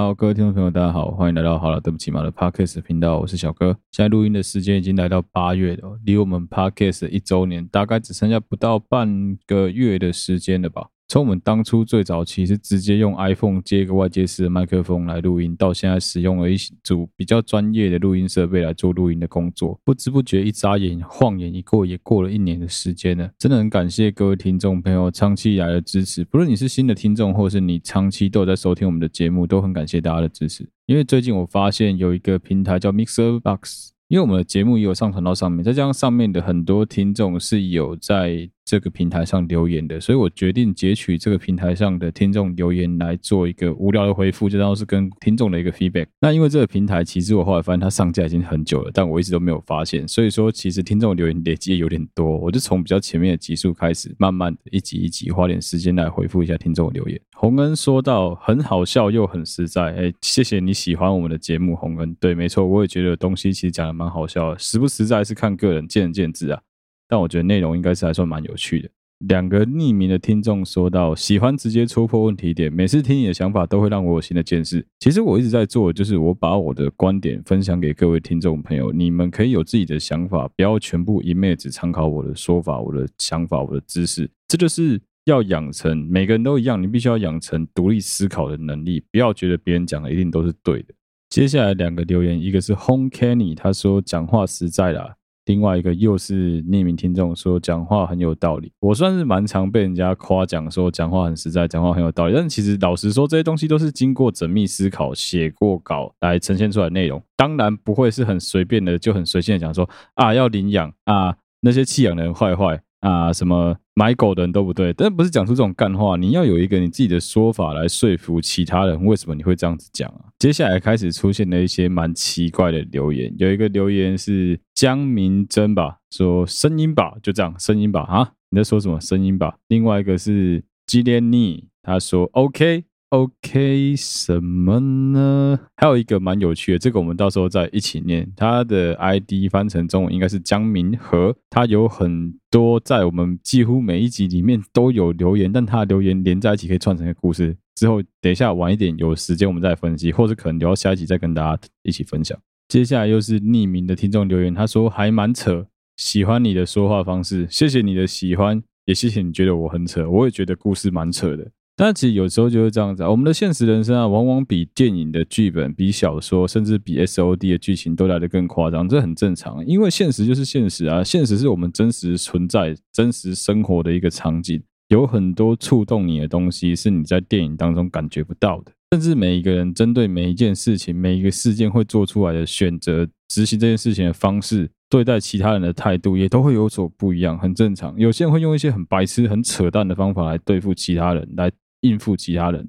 好，各位听众朋友，大家好，欢迎来到好了，对不起嘛的 Podcast 频道，我是小哥。现在录音的时间已经来到八月了，离我们 Podcast 一周年大概只剩下不到半个月的时间了吧。从我们当初最早期是直接用 iPhone 接一个外接式的麦克风来录音，到现在使用了一组比较专业的录音设备来做录音的工作，不知不觉一眨眼，晃眼一过，也过了一年的时间了。真的很感谢各位听众朋友长期以来的支持，不论你是新的听众，或是你长期都有在收听我们的节目，都很感谢大家的支持。因为最近我发现有一个平台叫 Mixer Box。因为我们的节目也有上传到上面，再加上上面的很多听众是有在这个平台上留言的，所以我决定截取这个平台上的听众留言来做一个无聊的回复，就当是跟听众的一个 feedback。那因为这个平台其实我后来发现它上架已经很久了，但我一直都没有发现，所以说其实听众留言累积有点多，我就从比较前面的集数开始，慢慢一集一集花点时间来回复一下听众的留言。洪恩说到很好笑又很实在，哎，谢谢你喜欢我们的节目，洪恩。对，没错，我也觉得东西其实讲的蛮好笑的，实不实在是看个人，见仁见智啊。但我觉得内容应该是还算蛮有趣的。两个匿名的听众说到，喜欢直接戳破问题点，每次听你的想法都会让我有新的见识。其实我一直在做，就是我把我的观点分享给各位听众朋友，你们可以有自己的想法，不要全部一昧只参考我的说法、我的想法、我的知识，这就是。要养成每个人都一样，你必须要养成独立思考的能力，不要觉得别人讲的一定都是对的。接下来两个留言，一个是 Home Kenny，他说讲话实在啦；另外一个又是匿名听众说讲话很有道理。我算是蛮常被人家夸奖说讲话很实在，讲话很有道理。但其实老实说，这些东西都是经过缜密思考、写过稿来呈现出来的内容，当然不会是很随便的，就很随性的讲说啊要领养啊那些弃养的人坏坏。啊，什么买狗的人都不对，但不是讲出这种干话。你要有一个你自己的说法来说服其他人，为什么你会这样子讲啊？接下来开始出现了一些蛮奇怪的留言，有一个留言是江明真吧，说声音吧，就这样，声音吧，啊，你在说什么？声音吧。另外一个是基连尼，他说 OK。OK，什么呢？还有一个蛮有趣的，这个我们到时候再一起念。他的 ID 翻成中文应该是江明和，他有很多在我们几乎每一集里面都有留言，但他留言连在一起可以串成一个故事。之后等一下晚一点有时间我们再分析，或者可能留到下一集再跟大家一起分享。接下来又是匿名的听众留言，他说还蛮扯，喜欢你的说话方式，谢谢你的喜欢，也谢谢你觉得我很扯，我也觉得故事蛮扯的。但其实有时候就是这样子啊，我们的现实人生啊，往往比电影的剧本、比小说，甚至比 SOD 的剧情都来得更夸张，这很正常。因为现实就是现实啊，现实是我们真实存在、真实生活的一个场景，有很多触动你的东西是你在电影当中感觉不到的。甚至每一个人针对每一件事情、每一个事件会做出来的选择、执行这件事情的方式、对待其他人的态度，也都会有所不一样，很正常。有些人会用一些很白痴、很扯淡的方法来对付其他人，来。应付其他人，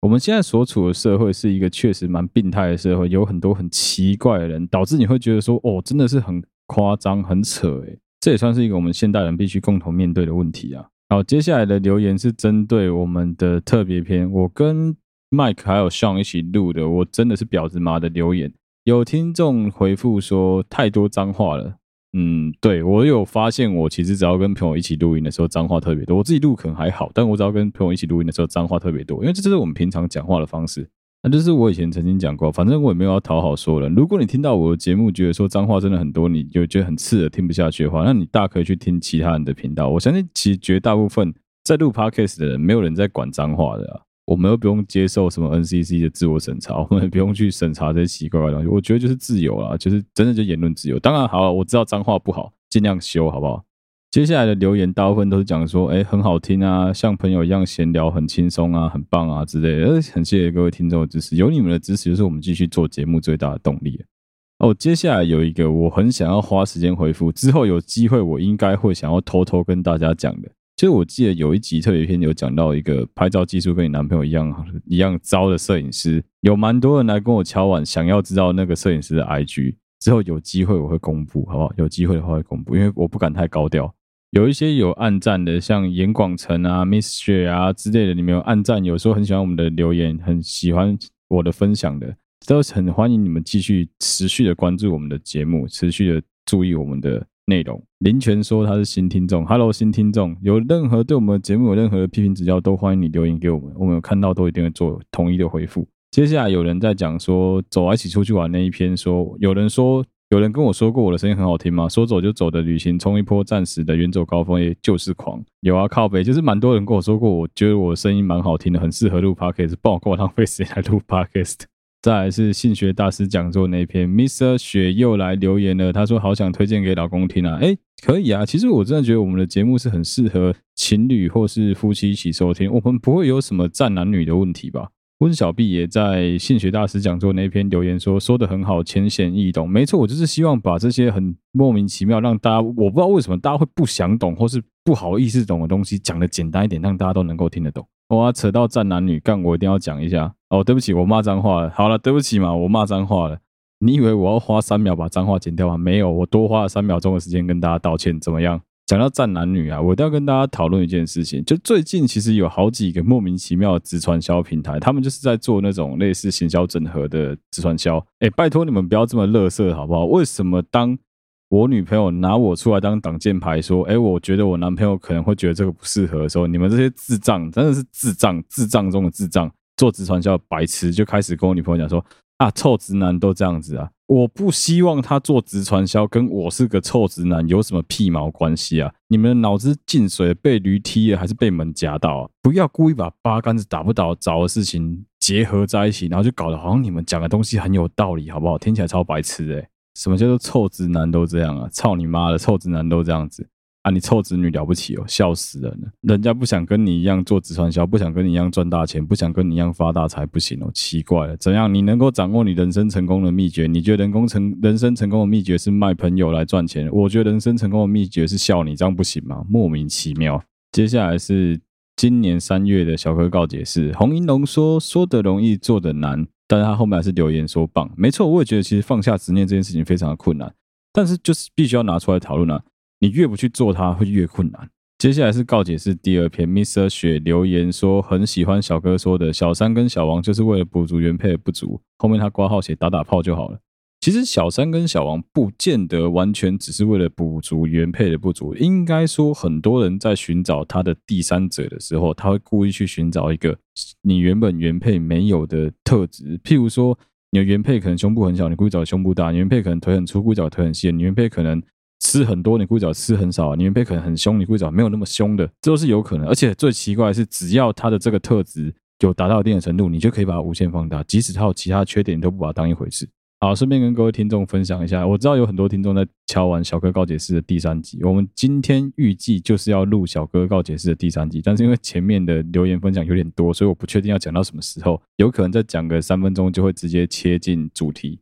我们现在所处的社会是一个确实蛮病态的社会，有很多很奇怪的人，导致你会觉得说，哦，真的是很夸张、很扯，诶，这也算是一个我们现代人必须共同面对的问题啊。好，接下来的留言是针对我们的特别篇，我跟 Mike 还有 Sean 一起录的，我真的是婊子妈的留言，有听众回复说太多脏话了。嗯，对，我有发现，我其实只要跟朋友一起录音的时候，脏话特别多。我自己录可能还好，但我只要跟朋友一起录音的时候，脏话特别多，因为这就是我们平常讲话的方式。那就是我以前曾经讲过，反正我也没有要讨好说人。如果你听到我的节目觉得说脏话真的很多，你就觉得很刺耳，听不下去的话，那你大可以去听其他人的频道。我相信，其实绝大部分在录 Podcast 的人，没有人在管脏话的。我们又不用接受什么 NCC 的自我审查，我们也不用去审查这些奇怪的东西。我觉得就是自由啦，就是真的就言论自由。当然好了，我知道脏话不好，尽量修好不好？接下来的留言大部分都是讲说，哎，很好听啊，像朋友一样闲聊，很轻松啊，很棒啊之类的。很谢谢各位听众的支持，有你们的支持就是我们继续做节目最大的动力。哦，接下来有一个我很想要花时间回复，之后有机会我应该会想要偷偷跟大家讲的。其实我记得有一集特别篇有讲到一个拍照技术跟你男朋友一样一样糟的摄影师，有蛮多人来跟我敲碗，想要知道那个摄影师的 IG。之后有机会我会公布，好不好？有机会的话会公布，因为我不敢太高调。有一些有暗赞的，像严广成啊、Miss 雪啊之类的，你们有暗赞，有时候很喜欢我们的留言，很喜欢我的分享的，都很欢迎你们继续持续的关注我们的节目，持续的注意我们的。内容，林泉说他是新听众，Hello 新听众，有任何对我们节目有任何的批评指教，都欢迎你留言给我们，我们有看到都一定会做统一的回复。接下来有人在讲说，走，一起出去玩那一篇说，有人说，有人跟我说过我的声音很好听吗？说走就走的旅行，冲一波暂时的远走高峰，也就是狂。有啊，靠北，就是蛮多人跟我说过，我觉得我的声音蛮好听的，很适合录 podcast，帮我跟我浪费时间来录 podcast。再来是性学大师讲座那篇，Mr. 雪又来留言了，他说好想推荐给老公听啊，诶，可以啊，其实我真的觉得我们的节目是很适合情侣或是夫妻一起收听，我们不会有什么战男女的问题吧？温小碧也在性学大师讲座那篇留言说，说的很好，浅显易懂，没错，我就是希望把这些很莫名其妙让大家我不知道为什么大家会不想懂或是不好意思懂的东西讲的简单一点，让大家都能够听得懂。哇，扯到战男女，干我一定要讲一下哦。对不起，我骂脏话了。好了，对不起嘛，我骂脏话了。你以为我要花三秒把脏话剪掉吗？没有，我多花了三秒钟的时间跟大家道歉。怎么样？讲到战男女啊，我一定要跟大家讨论一件事情。就最近其实有好几个莫名其妙的直传销平台，他们就是在做那种类似行销整合的直传销。哎，拜托你们不要这么垃圾好不好？为什么当我女朋友拿我出来当挡箭牌，说：“哎，我觉得我男朋友可能会觉得这个不适合的时候，你们这些智障真的是智障，智障中的智障，做直传销白痴就开始跟我女朋友讲说：啊，臭直男都这样子啊！我不希望他做直传销，跟我是个臭直男有什么屁毛关系啊？你们脑子进水，被驴踢了还是被门夹到？不要故意把八竿子打不着的事情结合在一起，然后就搞得好像你们讲的东西很有道理，好不好？听起来超白痴哎、！”什么叫做臭直男都这样啊？操你妈的，臭直男都这样子啊！你臭子女了不起哦，笑死人了！人家不想跟你一样做直传销，不想跟你一样赚大钱，不想跟你一样发大财，不行哦，奇怪了，怎样？你能够掌握你人生成功的秘诀？你觉得人工成人生成功的秘诀是卖朋友来赚钱？我觉得人生成功的秘诀是笑你，这样不行吗？莫名其妙。接下来是今年三月的小哥告解释，洪银龙说：“说的容易，做的难。”但是他后面还是留言说棒，没错，我也觉得其实放下执念这件事情非常的困难，但是就是必须要拿出来讨论啊，你越不去做它，会越困难。接下来是告解室第二篇，Mr. 雪留言说很喜欢小哥说的小三跟小王就是为了补足原配的不足，后面他挂号写打打炮就好了。其实小三跟小王不见得完全只是为了补足原配的不足，应该说很多人在寻找他的第三者的时候，他会故意去寻找一个你原本原配没有的特质，譬如说你的原配可能胸部很小，你故意找胸部大；你原配可能腿很粗，故意找腿很细；你原配可能吃很多，你故意找吃很少；你原配可能很凶，你故意找没有那么凶的，这都是有可能。而且最奇怪的是，只要他的这个特质有达到一定的程度，你就可以把它无限放大，即使他有其他缺点，你都不把它当一回事。好，顺便跟各位听众分享一下，我知道有很多听众在敲完小哥告解释的第三集，我们今天预计就是要录小哥告解释的第三集，但是因为前面的留言分享有点多，所以我不确定要讲到什么时候，有可能再讲个三分钟就会直接切进主题。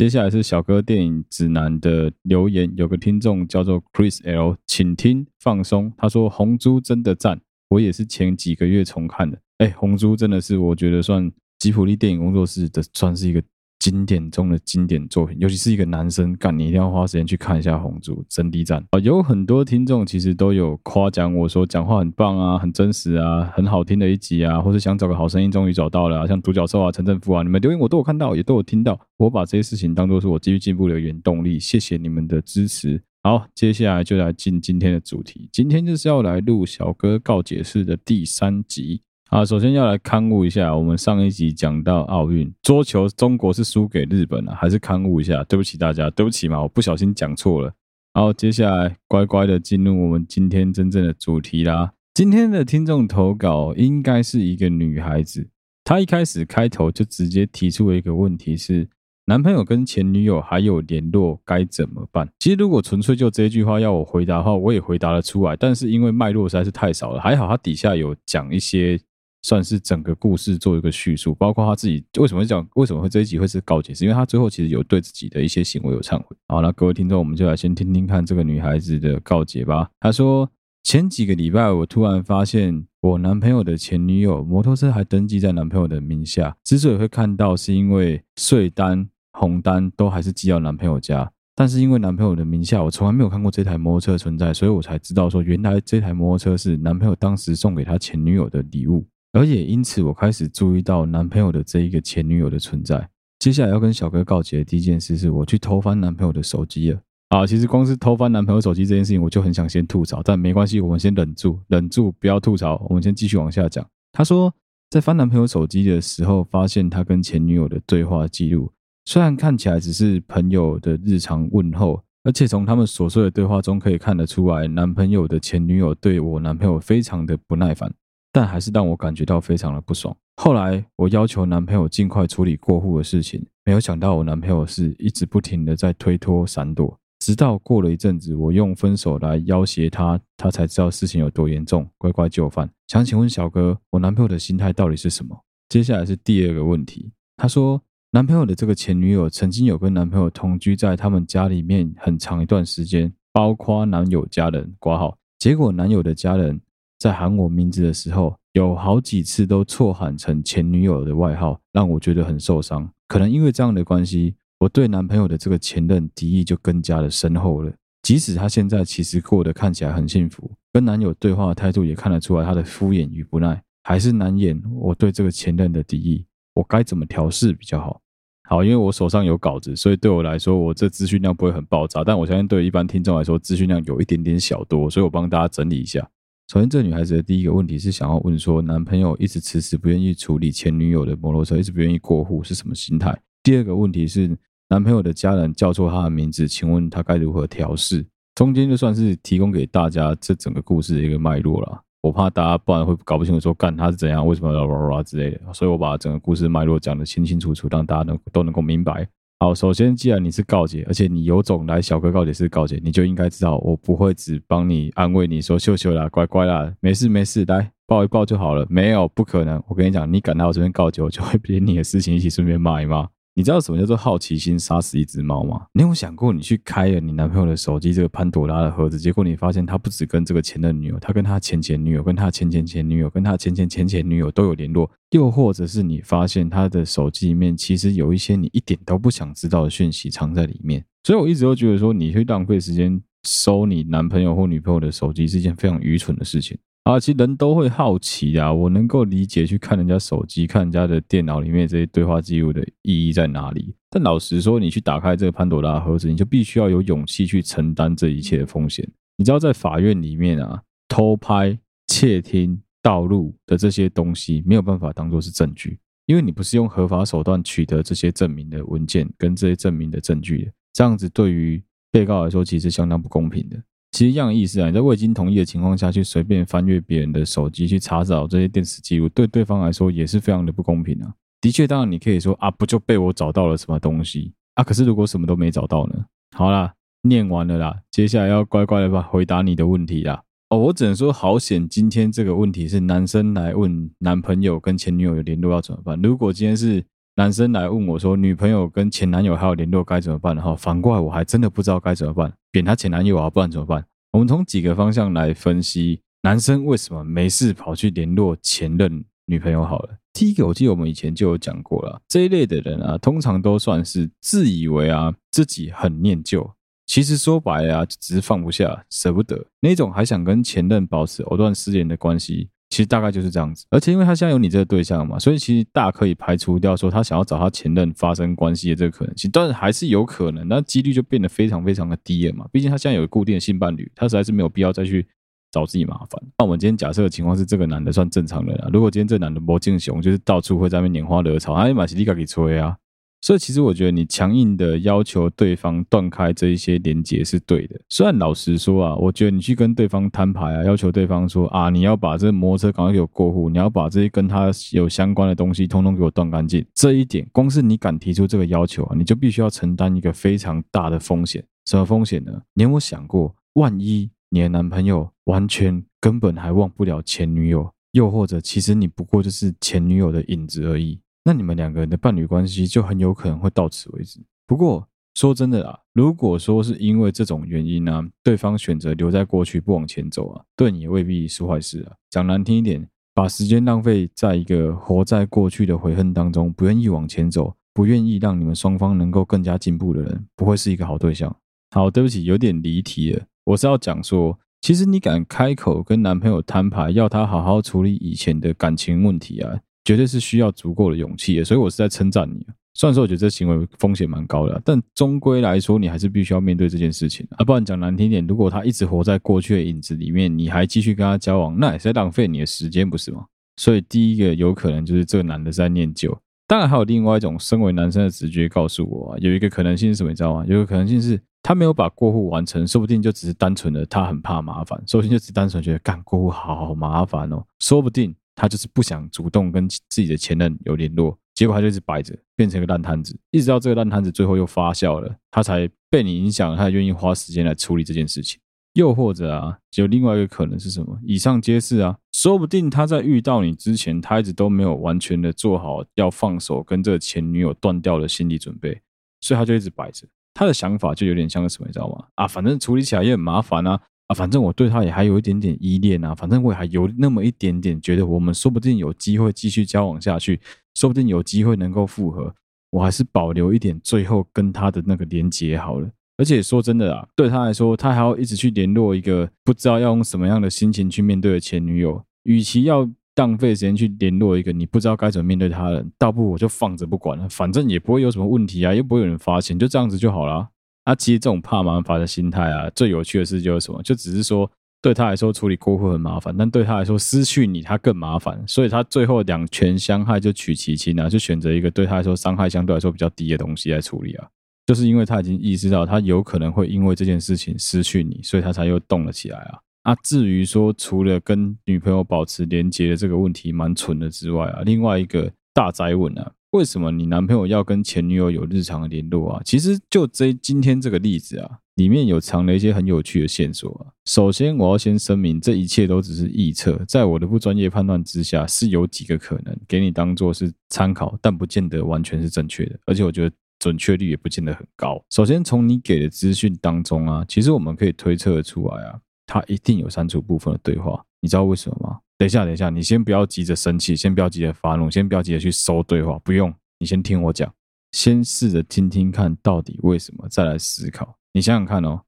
接下来是小哥电影指南的留言，有个听众叫做 Chris L，请听放松，他说红猪真的赞，我也是前几个月重看的，哎，红猪真的是我觉得算吉普力电影工作室的算是一个。经典中的经典作品，尤其是一个男生干，你一定要花时间去看一下《红猪》真滴赞啊！有很多听众其实都有夸奖我说讲话很棒啊，很真实啊，很好听的一集啊，或是想找个好声音，终于找到了啊，像独角兽啊、陈正富啊，你们留言我都有看到，也都有听到。我把这些事情当做是我继续进步的原动力，谢谢你们的支持。好，接下来就来进今天的主题，今天就是要来录小哥告解室的第三集。啊，首先要来勘误一下，我们上一集讲到奥运桌球，中国是输给日本了，还是勘误一下？对不起大家，对不起嘛，我不小心讲错了。好，接下来乖乖的进入我们今天真正的主题啦。今天的听众投稿应该是一个女孩子，她一开始开头就直接提出了一个问题是：男朋友跟前女友还有联络，该怎么办？其实如果纯粹就这句话要我回答的话，我也回答得出来，但是因为脉络实在是太少了，还好她底下有讲一些。算是整个故事做一个叙述，包括他自己为什么会讲，为什么会这一集会是告解，是因为他最后其实有对自己的一些行为有忏悔。好，那各位听众，我们就来先听听看这个女孩子的告解吧。她说，前几个礼拜我突然发现我男朋友的前女友摩托车还登记在男朋友的名下，之所以会看到，是因为税单、红单都还是寄到男朋友家，但是因为男朋友的名下，我从来没有看过这台摩托车存在，所以我才知道说，原来这台摩托车是男朋友当时送给他前女友的礼物。而也因此，我开始注意到男朋友的这一个前女友的存在。接下来要跟小哥告解的第一件事是，我去偷翻男朋友的手机了。啊，其实光是偷翻男朋友手机这件事情，我就很想先吐槽，但没关系，我们先忍住，忍住不要吐槽，我们先继续往下讲。他说，在翻男朋友手机的时候，发现他跟前女友的对话记录，虽然看起来只是朋友的日常问候，而且从他们琐碎的对话中可以看得出来，男朋友的前女友对我男朋友非常的不耐烦，但还是让我感觉到非常的不爽。后来我要求男朋友尽快处理过户的事情，没有想到我男朋友是一直不停的在推脱闪躲。直到过了一阵子，我用分手来要挟他，他才知道事情有多严重，乖乖就范。想请问小哥，我男朋友的心态到底是什么？接下来是第二个问题。他说，男朋友的这个前女友曾经有跟男朋友同居在他们家里面很长一段时间，包括男友家人挂号。结果男友的家人在喊我名字的时候，有好几次都错喊成前女友的外号，让我觉得很受伤。可能因为这样的关系。我对男朋友的这个前任敌意就更加的深厚了。即使他现在其实过得看起来很幸福，跟男友对话的态度也看得出来他的敷衍与不耐，还是难掩我对这个前任的敌意。我该怎么调试比较好？好，因为我手上有稿子，所以对我来说，我这资讯量不会很爆炸。但我相信对一般听众来说，资讯量有一点点小多，所以我帮大家整理一下。首先，这女孩子的第一个问题是想要问说，男朋友一直迟迟不愿意处理前女友的摩托车，一直不愿意过户，是什么心态？第二个问题是。男朋友的家人叫错他的名字，请问他该如何调试？中间就算是提供给大家这整个故事的一个脉络了。我怕大家不然会搞不清楚说干他是怎样，为什么要哇哇之类的，所以我把整个故事脉络讲得清清楚楚，让大家能都能够明白。好，首先既然你是告解，而且你有种来小哥告解是告解，你就应该知道我不会只帮你安慰你说秀秀啦，乖乖啦，没事没事，来抱一抱就好了。没有，不可能。我跟你讲，你敢来我这边告解，我就会连你的事情一起顺便骂一骂。你知道什么叫做好奇心杀死一只猫吗？你有想过，你去开了你男朋友的手机这个潘朵拉的盒子，结果你发现他不止跟这个前任女友，他跟他前前女友、跟他前前前女友、跟他前前前前女友都有联络，又或者是你发现他的手机里面其实有一些你一点都不想知道的讯息藏在里面。所以我一直都觉得说，你会浪费时间收你男朋友或女朋友的手机是一件非常愚蠢的事情。啊，其实人都会好奇啊，我能够理解去看人家手机、看人家的电脑里面这些对话记录的意义在哪里。但老实说，你去打开这个潘朵拉盒子，你就必须要有勇气去承担这一切的风险。你知道，在法院里面啊，偷拍、窃听、盗录的这些东西没有办法当做是证据，因为你不是用合法手段取得这些证明的文件跟这些证明的证据的。这样子对于被告来说，其实相当不公平的。其实一样的意思啊，你在未经同意的情况下去随便翻阅别人的手机去查找这些电子记录，对对方来说也是非常的不公平啊。的确，当然你可以说啊，不就被我找到了什么东西啊？可是如果什么都没找到呢？好啦，念完了啦，接下来要乖乖的吧回答你的问题啦。哦，我只能说好险，今天这个问题是男生来问男朋友跟前女友有联络要怎么办。如果今天是男生来问我说，女朋友跟前男友还有联络该怎么办的话，反过来我还真的不知道该怎么办，扁他前男友啊，不然怎么办？我们从几个方向来分析，男生为什么没事跑去联络前任女朋友好了。第一个，我记得我们以前就有讲过了，这一类的人啊，通常都算是自以为啊自己很念旧，其实说白了啊，只是放不下、舍不得那种，还想跟前任保持藕断丝连的关系。其实大概就是这样子，而且因为他现在有你这个对象嘛，所以其实大可以排除掉说他想要找他前任发生关系的这个可能性，但是还是有可能，那几率就变得非常非常的低了嘛。毕竟他现在有固定的性伴侣，他实在是没有必要再去找自己麻烦。那我们今天假设的情况是，这个男的算正常人啊。如果今天这男的魔镜熊，就是到处会在那边拈花惹草，他马西利卡给吹啊。所以其实我觉得你强硬的要求对方断开这一些连接是对的。虽然老实说啊，我觉得你去跟对方摊牌啊，要求对方说啊，你要把这摩托车赶快给我过户，你要把这些跟他有相关的东西通通给我断干净。这一点，光是你敢提出这个要求啊，你就必须要承担一个非常大的风险。什么风险呢？你有没有想过，万一你的男朋友完全根本还忘不了前女友，又或者其实你不过就是前女友的影子而已？那你们两个人的伴侣关系就很有可能会到此为止。不过说真的啊，如果说是因为这种原因呢、对方选择留在过去不往前走啊，对你也未必是坏事啊。讲难听一点，把时间浪费在一个活在过去的悔恨当中，不愿意往前走，不愿意让你们双方能够更加进步的人，不会是一个好对象。好，对不起，有点离题了。我是要讲说，其实你敢开口跟男朋友摊牌，要他好好处理以前的感情问题啊。绝对是需要足够的勇气的，所以我是在称赞你。虽然说我觉得这行为风险蛮高的，但终归来说，你还是必须要面对这件事情啊！不然讲难听点，如果他一直活在过去的影子里面，你还继续跟他交往，那也是在浪费你的时间，不是吗？所以第一个有可能就是这个男的在念旧。当然还有另外一种，身为男生的直觉告诉我啊，有一个可能性是什么，你知道吗？有一个可能性是他没有把过户完成，说不定就只是单纯的他很怕麻烦，说不定就只单纯觉得干过户，好麻烦哦，说不定他就是不想主动跟自己的前任有联络，结果他就一直摆着，变成一个烂摊子，一直到这个烂摊子最后又发酵了，他才被你影响，他愿意花时间来处理这件事情。又或者啊，有另外一个可能是什么？以上皆是啊，说不定他在遇到你之前，他一直都没有完全的做好要放手跟这个前女友断掉的心理准备，所以他就一直摆着。他的想法就有点像个什么，你知道吗？啊，反正处理起来也很麻烦啊，啊，反正我对他也还有一点点依恋啊，反正我也还有那么一点点觉得我们说不定有机会继续交往下去，说不定有机会能够复合，我还是保留一点最后跟他的那个连接好了。而且说真的啊，对他来说，他还要一直去联络一个不知道要用什么样的心情去面对的前女友。与其要浪费时间去联络一个你不知道该怎么面对他人，倒不如我就放着不管了，反正也不会有什么问题啊，又不会有人发现，就这样子就好了。那，其实这种怕麻烦的心态啊，最有趣的事就是什么？就只是说对他来说处理过户很麻烦，但对他来说失去你他更麻烦，所以他最后两全相害就取其轻啊，就选择一个对他来说伤害相对来说比较低的东西来处理啊。就是因为他已经意识到他有可能会因为这件事情失去你，所以他才又动了起来啊。啊，至于说除了跟女朋友保持连结的这个问题蛮蠢的之外啊，另外一个大灾问啊，为什么你男朋友要跟前女友有日常的联络啊？其实就这今天这个例子啊，里面有藏了一些很有趣的线索啊。首先，我要先声明，这一切都只是臆测，在我的不专业判断之下，是有几个可能给你当做是参考，但不见得完全是正确的。而且我觉得。准确率也不见得很高。首先，从你给的资讯当中啊，其实我们可以推测出来啊，他一定有删除部分的对话。你知道为什么吗？等一下，等一下，你先不要急着生气，先不要急着发怒，先不要急着去搜对话，不用，你先听我讲，先试着听听看到底为什么，再来思考。你想想看哦，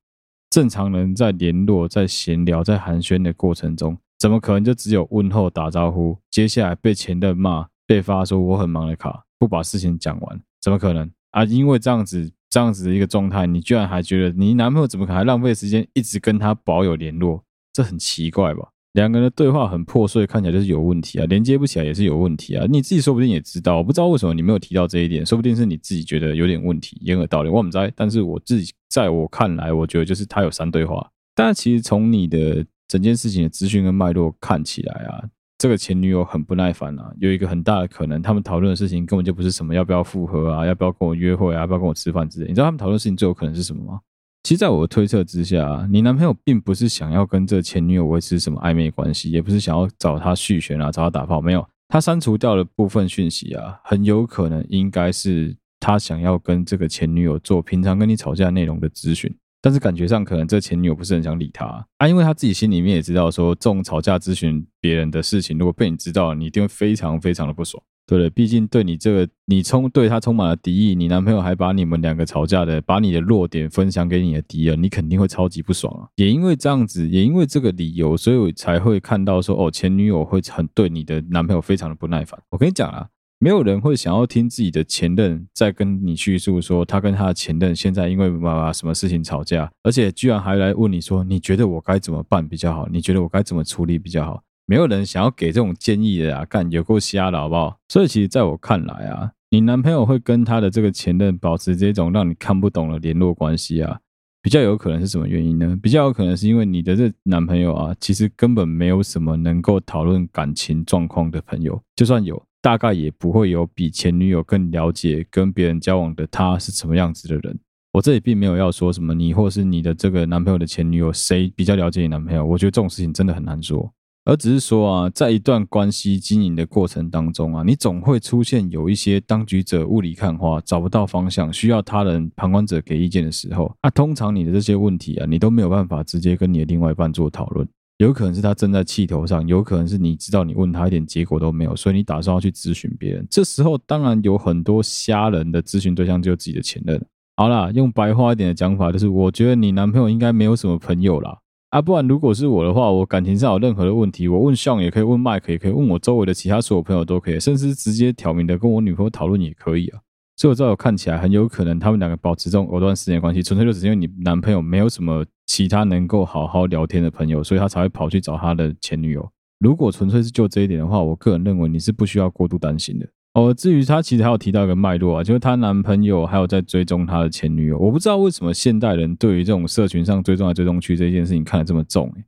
正常人在联络、在闲聊、在寒暄的过程中，怎么可能就只有问候、打招呼，接下来被前任骂、被发说我很忙的卡，不把事情讲完，怎么可能？啊，因为这样子这样子的一个状态，你居然还觉得你男朋友怎么可能还浪费时间一直跟他保有联络？这很奇怪吧？两个人的对话很破碎，看起来就是有问题啊，连接不起来也是有问题啊。你自己说不定也知道，我不知道为什么你没有提到这一点，说不定是你自己觉得有点问题，掩耳盗铃，我不知。但是我自己在我看来，我觉得就是他有三对话。但其实从你的整件事情的资讯跟脉络看起来啊。这个前女友很不耐烦啊，有一个很大的可能，他们讨论的事情根本就不是什么要不要复合啊，要不要跟我约会啊，要不要跟我吃饭之类。你知道他们讨论的事情最有可能是什么吗？其实，在我推测之下，你男朋友并不是想要跟这前女友维持什么暧昧关系，也不是想要找她续弦啊，找她打炮，没有。他删除掉的部分讯息啊，很有可能应该是他想要跟这个前女友做平常跟你吵架内容的咨询。但是感觉上可能这前女友不是很想理他啊，因为他自己心里面也知道说，这种吵架咨询别人的事情，如果被你知道了，你一定会非常非常的不爽，对不对？毕竟对你这个你充对他充满了敌意，你男朋友还把你们两个吵架的，把你的弱点分享给你的敌人，你肯定会超级不爽啊。也因为这样子，也因为这个理由，所以我才会看到说，哦，前女友会很对你的男朋友非常的不耐烦。我跟你讲啊。没有人会想要听自己的前任在跟你叙述说他跟他的前任现在因为爸爸什么事情吵架，而且居然还来问你说，你觉得我该怎么办比较好？你觉得我该怎么处理比较好？没有人想要给这种建议的啊，干有够瞎的好不好？所以其实在我看来啊，你男朋友会跟他的这个前任保持这种让你看不懂的联络关系啊，比较有可能是什么原因呢？比较有可能是因为你的这男朋友啊，其实根本没有什么能够讨论感情状况的朋友，就算有。大概也不会有比前女友更了解跟别人交往的他是什么样子的人。我这里并没有要说什么你或是你的这个男朋友的前女友谁比较了解你男朋友，我觉得这种事情真的很难说，而只是说啊，在一段关系经营的过程当中啊，你总会出现有一些当局者雾里看花，找不到方向，需要他人旁观者给意见的时候，那通常你的这些问题啊，你都没有办法直接跟你的另外一半做讨论。有可能是他正在气头上，有可能是你知道你问他一点结果都没有，所以你打算要去咨询别人。这时候当然有很多瞎人的咨询对象，就是自己的前任。好啦，用白话一点的讲法，就是我觉得你男朋友应该没有什么朋友啦。啊，不然如果是我的话，我感情上有任何的问题，我问向也可以，问 Mike 也可以，问我周围的其他所有朋友都可以，甚至直接挑明的跟我女朋友讨论也可以啊。所以我在我看起来，很有可能他们两个保持这种藕断丝连关系，纯粹就只是因为你男朋友没有什么其他能够好好聊天的朋友，所以他才会跑去找他的前女友。如果纯粹是就这一点的话，我个人认为你是不需要过度担心的。哦，至于他其实还有提到一个脉络啊，就是她男朋友还有在追踪她的前女友。我不知道为什么现代人对于这种社群上追踪来追踪去这件事情看得这么重，欸，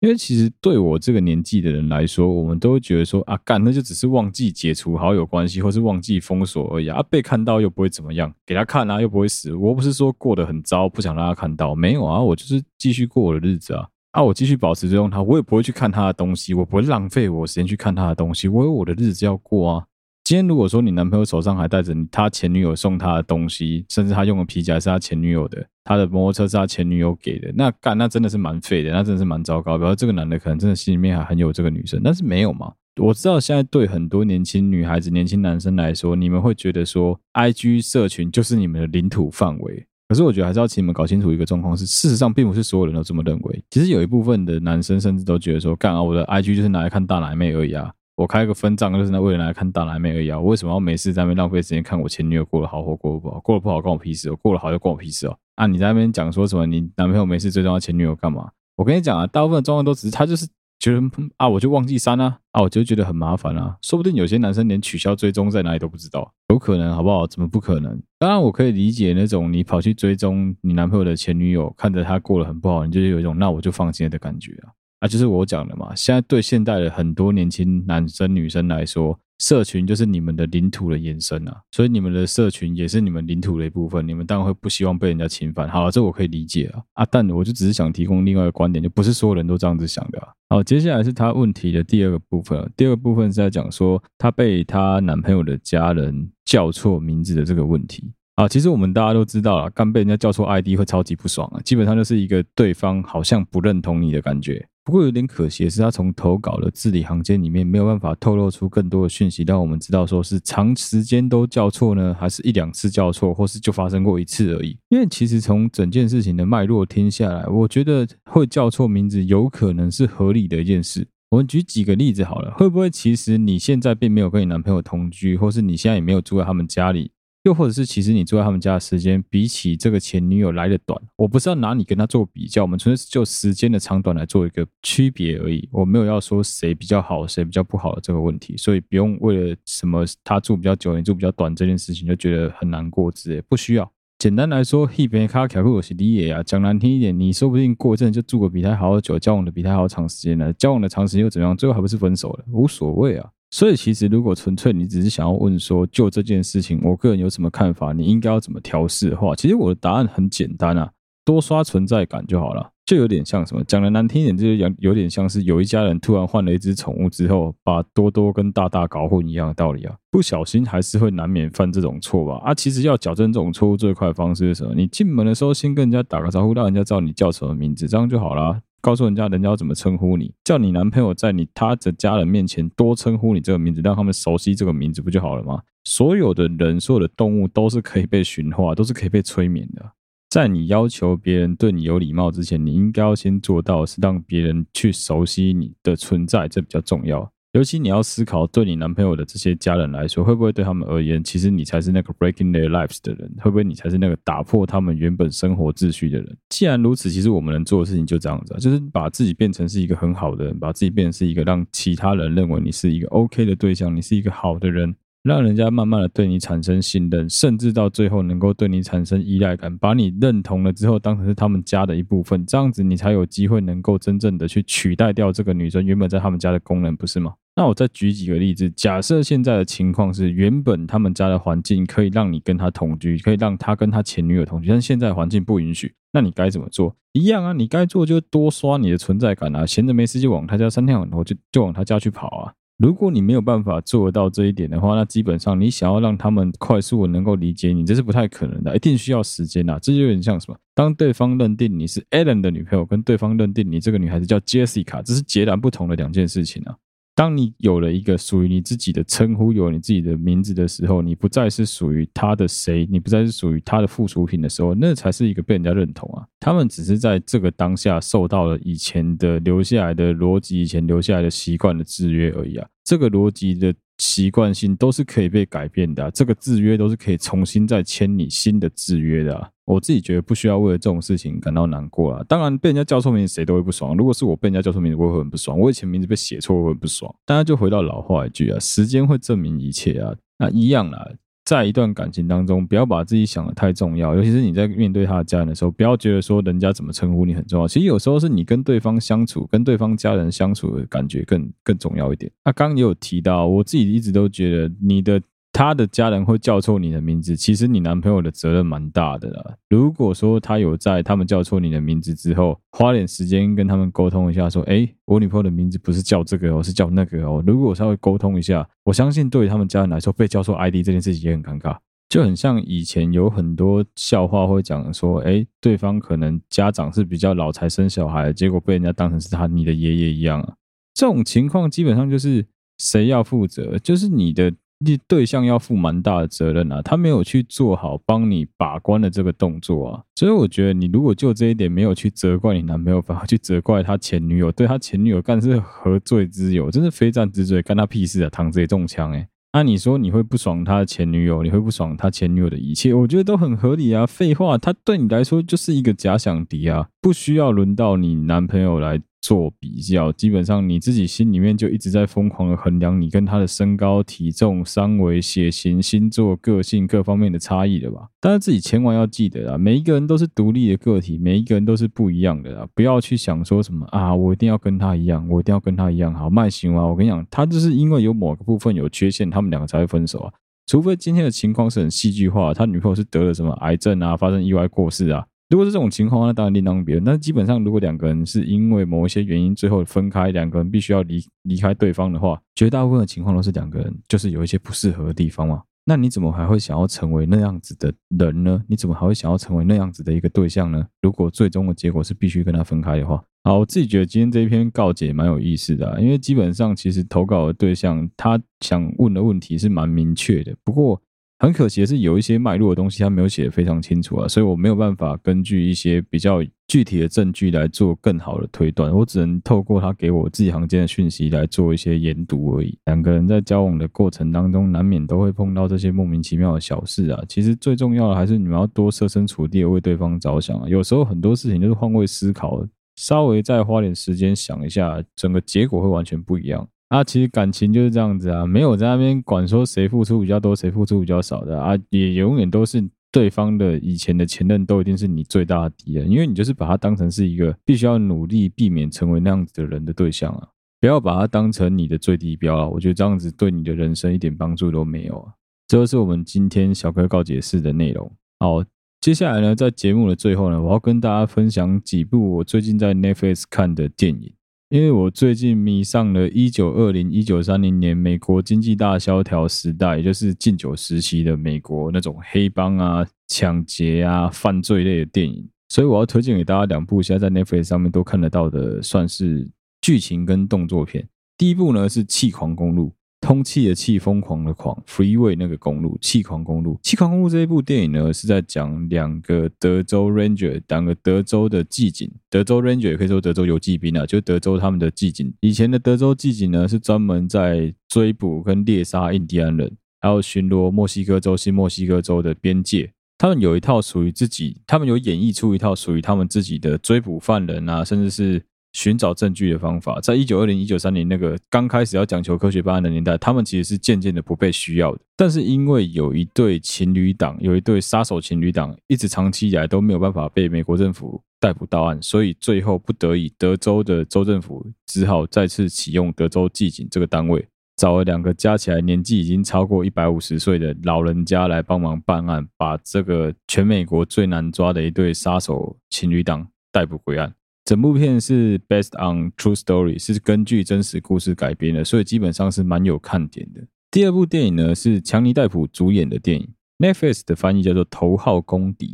因为其实对我这个年纪的人来说，我们都会觉得说啊，干那就只是忘记解除好友关系，或是忘记封锁而已啊，被看到又不会怎么样，给他看啊又不会死。我不是说过得很糟，不想让他看到，没有啊，我就是继续过我的日子啊。啊，我继续保持追踪他，我也不会去看他的东西，我不会浪费我时间去看他的东西，我有我的日子要过啊。今天如果说你男朋友手上还带着他前女友送他的东西，甚至他用的皮夹是他前女友的，他的摩托车是他前女友给的，那干那真的是蛮废的，那真的是蛮糟糕。比如这个男的可能真的心里面还很有这个女生，但是没有嘛。我知道现在对很多年轻女孩子、年轻男生来说，你们会觉得说，IG 社群就是你们的领土范围。可是我觉得还是要请你们搞清楚一个状况是，事实上并不是所有人都这么认为。其实有一部分的男生甚至都觉得说，干啊，我的 IG 就是拿来看大奶妹而已啊。我开个分账就是那为了来看大奶妹而已啊！我为什么要没事在那边浪费时间看我前女友过得好或过得不好？过得不好关我屁事哦，过得好就关我屁事哦！啊，你在那边讲说什么？你男朋友没事追踪他前女友干嘛？我跟你讲啊，大部分的状况都只是他就是觉得啊，我就忘记删啊，啊，我就觉得很麻烦啊。说不定有些男生连取消追踪在哪里都不知道，有可能好不好？怎么不可能？当然我可以理解那种你跑去追踪你男朋友的前女友，看着他过得很不好，你就有一种那我就放心了的感觉啊。啊，就是我讲的嘛。现在对现代的很多年轻男生女生来说，社群就是你们的领土的延伸啊，所以你们的社群也是你们领土的一部分。你们当然会不希望被人家侵犯。好了，这我可以理解啊。啊，但我就只是想提供另外一个观点，就不是所有人都这样子想的啊。好，接下来是他问题的第二个部分。第二个部分是在讲说，她被她男朋友的家人叫错名字的这个问题。啊，其实我们大家都知道了，刚被人家叫错 ID 会超级不爽啊。基本上就是一个对方好像不认同你的感觉。不过有点可惜的是，他从投稿的字里行间里面没有办法透露出更多的讯息，让我们知道说是长时间都叫错呢，还是一两次叫错，或是就发生过一次而已。因为其实从整件事情的脉络听下来，我觉得会叫错名字有可能是合理的一件事。我们举几个例子好了，会不会其实你现在并没有跟你男朋友同居，或是你现在也没有住在他们家里？又或者是，其实你住在他们家的时间比起这个前女友来的短，我不是要拿你跟他做比较，我们纯粹是就时间的长短来做一个区别而已。我没有要说谁比较好，谁比较不好的这个问题，所以不用为了什么他住比较久，你住比较短这件事情就觉得很难过之类，不需要。简单来说，一边卡卡库是你也啊，讲难听一点，你说不定过一阵就住个比他好久，交往的比他好长时间了，交往的长时间又怎么样？最后还不是分手了，无所谓啊。所以，其实如果纯粹你只是想要问说，就这件事情，我个人有什么看法，你应该要怎么调试的话，其实我的答案很简单啊，多刷存在感就好了。就有点像什么，讲的难听一点，就是有有点像是有一家人突然换了一只宠物之后，把多多跟大大搞混一样的道理啊。不小心还是会难免犯这种错吧？啊，其实要矫正这种错误最快的方式是什么？你进门的时候先跟人家打个招呼，让人家知道你叫什么名字，这样就好了。告诉人家，人家要怎么称呼你，叫你男朋友在你他的家人面前多称呼你这个名字，让他们熟悉这个名字，不就好了吗？所有的人，所有的动物都是可以被驯化，都是可以被催眠的。在你要求别人对你有礼貌之前，你应该要先做到是让别人去熟悉你的存在，这比较重要。尤其你要思考，对你男朋友的这些家人来说，会不会对他们而言，其实你才是那个 breaking their lives 的人？会不会你才是那个打破他们原本生活秩序的人？既然如此，其实我们能做的事情就这样子，就是把自己变成是一个很好的人，把自己变成是一个让其他人认为你是一个 OK 的对象，你是一个好的人。让人家慢慢的对你产生信任，甚至到最后能够对你产生依赖感，把你认同了之后当成是他们家的一部分，这样子你才有机会能够真正的去取代掉这个女生原本在他们家的功能，不是吗？那我再举几个例子，假设现在的情况是原本他们家的环境可以让你跟他同居，可以让他跟他前女友同居，但现在环境不允许，那你该怎么做？一样啊，你该做就多刷你的存在感啊，闲着没事就往他家三天两头就就往他家去跑啊。如果你没有办法做到这一点的话，那基本上你想要让他们快速的能够理解你，这是不太可能的，一定需要时间啊。这就有点像什么？当对方认定你是 Alan 的女朋友，跟对方认定你这个女孩子叫 Jessica，这是截然不同的两件事情啊。当你有了一个属于你自己的称呼，有你自己的名字的时候，你不再是属于他的谁，你不再是属于他的附属品的时候，那才是一个被人家认同啊。他们只是在这个当下受到了以前的留下来的逻辑，以前留下来的习惯的制约而已啊。这个逻辑的习惯性都是可以被改变的啊，这个制约都是可以重新再签你新的制约的。我自己觉得不需要为了这种事情感到难过啊。当然，被人家叫错名字，谁都会不爽。如果是我被人家叫错名字，我会很不爽。我以前名字被写错，我会很不爽。大家就回到老话一句啊，时间会证明一切啊。那一样啦。在一段感情当中，不要把自己想得太重要，尤其是你在面对他的家人的时候，不要觉得说人家怎么称呼你很重要。其实有时候是你跟对方相处，跟对方家人相处的感觉更更重要一点。那刚刚也有提到，我自己一直都觉得你的。他的家人会叫错你的名字，其实你男朋友的责任蛮大的啦。如果说他有在他们叫错你的名字之后，花点时间跟他们沟通一下，说：“诶，我女朋友的名字不是叫这个哦，是叫那个哦。”如果稍微沟通一下，我相信对于他们家人来说，被叫错 ID 这件事情也很尴尬，就很像以前有很多笑话会讲说：“诶，对方可能家长是比较老才生小孩，结果被人家当成是他你的爷爷一样啊。”这种情况基本上就是谁要负责，就是你的。你对象要负蛮大的责任啊，他没有去做好帮你把关的这个动作啊，所以我觉得你如果就这一点没有去责怪你男朋友，反而去责怪他前女友，对他前女友干是何罪之有？真是非战之罪，干他屁事啊！躺着也中枪诶。那你说你会不爽他的前女友，你会不爽他前女友的一切？我觉得都很合理啊。废话，他对你来说就是一个假想敌啊，不需要轮到你男朋友来。做比较，基本上你自己心里面就一直在疯狂的衡量你跟他的身高、体重、三围、血型、星座、个性各方面的差异的吧。但是自己千万要记得啊，每一个人都是独立的个体，每一个人都是不一样的啊，不要去想说什么啊，我一定要跟他一样，我一定要跟他一样好，慢行啊。我跟你讲，他就是因为有某个部分有缺陷，他们两个才会分手啊。除非今天的情况是很戏剧化，他女朋友是得了什么癌症啊，发生意外过世啊。如果是这种情况，那当然另当别论。但是基本上，如果两个人是因为某一些原因最后分开，两个人必须要离离开对方的话，绝大部分的情况都是两个人就是有一些不适合的地方嘛。那你怎么还会想要成为那样子的人呢？你怎么还会想要成为那样子的一个对象呢？如果最终的结果是必须跟他分开的话，好，我自己觉得今天这一篇告解蛮有意思的啊，因为基本上其实投稿的对象他想问的问题是蛮明确的，不过。很可惜的是，有一些脉络的东西他没有写得非常清楚啊，所以我没有办法根据一些比较具体的证据来做更好的推断，我只能透过他给我字里行间的讯息来做一些研读而已。两个人在交往的过程当中，难免都会碰到这些莫名其妙的小事啊。其实最重要的还是你们要多设身处地的为对方着想啊。有时候很多事情就是换位思考，稍微再花点时间想一下，整个结果会完全不一样。啊，其实感情就是这样子啊，没有在那边管说谁付出比较多，谁付出比较少的啊，也永远都是对方的以前的前任都一定是你最大的敌人，因为你就是把他当成是一个必须要努力避免成为那样子的人的对象啊，不要把他当成你的最低标啊，我觉得这样子对你的人生一点帮助都没有啊。这就是我们今天小哥告解室的内容。好，接下来呢，在节目的最后呢，我要跟大家分享几部我最近在 Netflix 看的电影。因为我最近迷上了一九二零、一九三零年美国经济大萧条时代，也就是禁酒时期的美国那种黑帮啊、抢劫啊、犯罪类的电影，所以我要推荐给大家两部现在在 Netflix 上面都看得到的，算是剧情跟动作片。第一部呢是《气狂公路》。通气的气，疯狂的狂，Freeway 那个公路，气狂公路，气狂公路这一部电影呢，是在讲两个德州 Ranger，两个德州的骑警，德州 Ranger 也可以说德州游骑兵啊，就德州他们的骑警。以前的德州骑警呢，是专门在追捕跟猎杀印第安人，还有巡逻墨西哥州、新墨西哥州的边界。他们有一套属于自己，他们有演绎出一套属于他们自己的追捕犯人啊，甚至是。寻找证据的方法，在一九二零、一九三零那个刚开始要讲求科学办案的年代，他们其实是渐渐的不被需要的。但是因为有一对情侣党，有一对杀手情侣党，一直长期以来都没有办法被美国政府逮捕到案，所以最后不得已，德州的州政府只好再次启用德州骑警这个单位，找了两个加起来年纪已经超过一百五十岁的老人家来帮忙办案，把这个全美国最难抓的一对杀手情侣党逮捕归案。整部片是 based on true story，是根据真实故事改编的，所以基本上是蛮有看点的。第二部电影呢是强尼戴普主演的电影，Netflix 的翻译叫做《头号公敌》，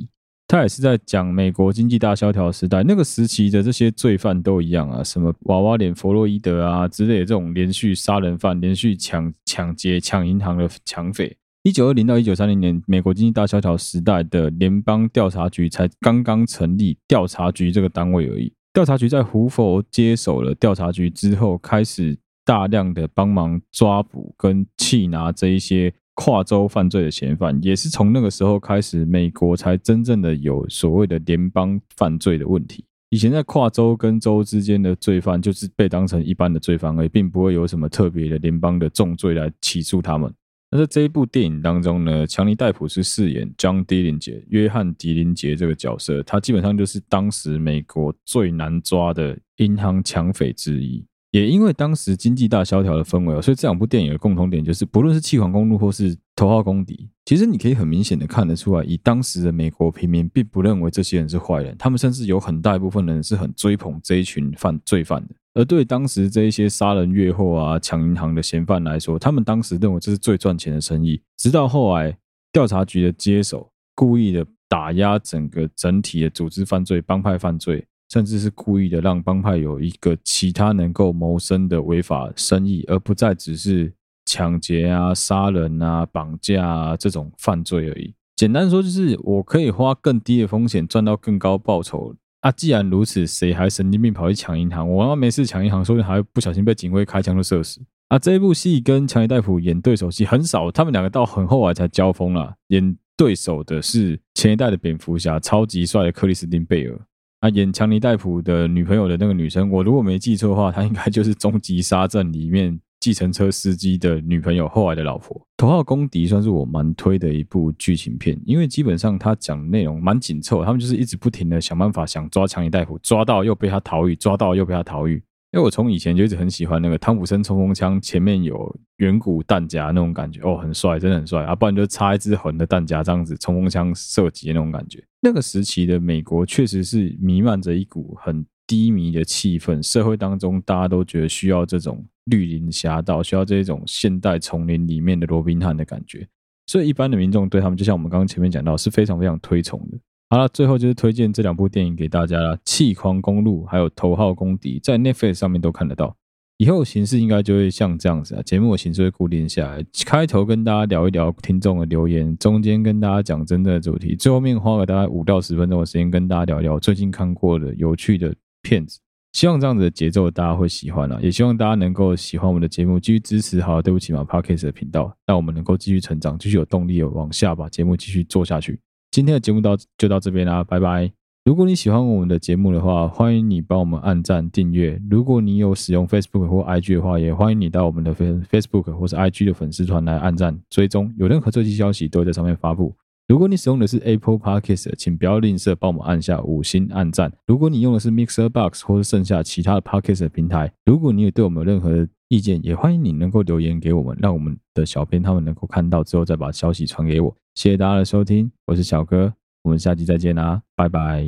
他也是在讲美国经济大萧条时代那个时期的这些罪犯都一样啊，什么娃娃脸弗洛伊德啊之类的这种连续杀人犯、连续抢抢劫、抢银行的抢匪。一九二零到一九三零年，美国经济大萧条时代的联邦调查局才刚刚成立调查局这个单位而已。调查局在胡佛接手了调查局之后，开始大量的帮忙抓捕跟缉拿这一些跨州犯罪的嫌犯，也是从那个时候开始，美国才真正的有所谓的联邦犯罪的问题。以前在跨州跟州之间的罪犯，就是被当成一般的罪犯而已，并不会有什么特别的联邦的重罪来起诉他们。那在这一部电影当中呢，强尼戴普是饰演 John Dillinger 约翰迪林杰这个角色，他基本上就是当时美国最难抓的银行抢匪之一。也因为当时经济大萧条的氛围，所以这两部电影的共同点就是，不论是缉狂公路或是头号公敌，其实你可以很明显的看得出来，以当时的美国平民并不认为这些人是坏人，他们甚至有很大一部分人是很追捧这一群犯罪犯的。而对当时这一些杀人越货啊、抢银行的嫌犯来说，他们当时认为这是最赚钱的生意。直到后来调查局的接手，故意的打压整个整体的组织犯罪、帮派犯罪。甚至是故意的让帮派有一个其他能够谋生的违法生意，而不再只是抢劫啊、杀人啊、绑架啊这种犯罪而已。简单说，就是我可以花更低的风险赚到更高报酬啊！既然如此，谁还神经病跑去抢银行？我他妈没事抢银行，说不定还不小心被警卫开枪就射死啊！这部戏跟强尼戴普演对手戏很少，他们两个到很后来才交锋了。演对手的是前一代的蝙蝠侠，超级帅的克里斯汀贝尔。啊演强尼戴普的女朋友的那个女生，我如果没记错的话，她应该就是《终极杀阵》里面计程车司机的女朋友，后来的老婆。头号公敌算是我蛮推的一部剧情片，因为基本上他讲的内容蛮紧凑，他们就是一直不停的想办法想抓强尼戴夫，抓到又被他逃狱，抓到又被他逃狱。因为我从以前就一直很喜欢那个汤普森冲锋枪前面有远古弹夹那种感觉，哦，很帅，真的很帅啊！不然就插一支横的弹夹这样子冲锋枪射击那种感觉。那个时期的美国确实是弥漫着一股很低迷的气氛，社会当中大家都觉得需要这种绿林侠盗，需要这种现代丛林里面的罗宾汉的感觉，所以一般的民众对他们，就像我们刚刚前面讲到，是非常非常推崇的。好了，最后就是推荐这两部电影给大家了，《气狂公路》还有《头号公敌》，在 Netflix 上面都看得到。以后形式应该就会像这样子啊，节目的形式会固定下来，开头跟大家聊一聊听众的留言，中间跟大家讲真正的主题，最后面花个大概五到十分钟的时间跟大家聊一聊最近看过的有趣的骗子。希望这样子的节奏大家会喜欢啊，也希望大家能够喜欢我们的节目，继续支持。好，对不起嘛，Podcast 的频道，让我们能够继续成长，继续有动力往下把节目继续做下去。今天的节目到就到这边啦，拜拜！如果你喜欢我们的节目的话，欢迎你帮我们按赞订阅。如果你有使用 Facebook 或 IG 的话，也欢迎你到我们的 Facebook 或是 IG 的粉丝团来按赞追踪。有任何最新消息都会在上面发布。如果你使用的是 Apple Podcast，请不要吝啬帮我们按下五星按赞。如果你用的是 Mixer Box 或是剩下其他的 Podcast 平台，如果你有对我们有任何意见，也欢迎你能够留言给我们，让我们的小编他们能够看到之后再把消息传给我。谢谢大家的收听，我是小哥，我们下期再见啦，拜拜。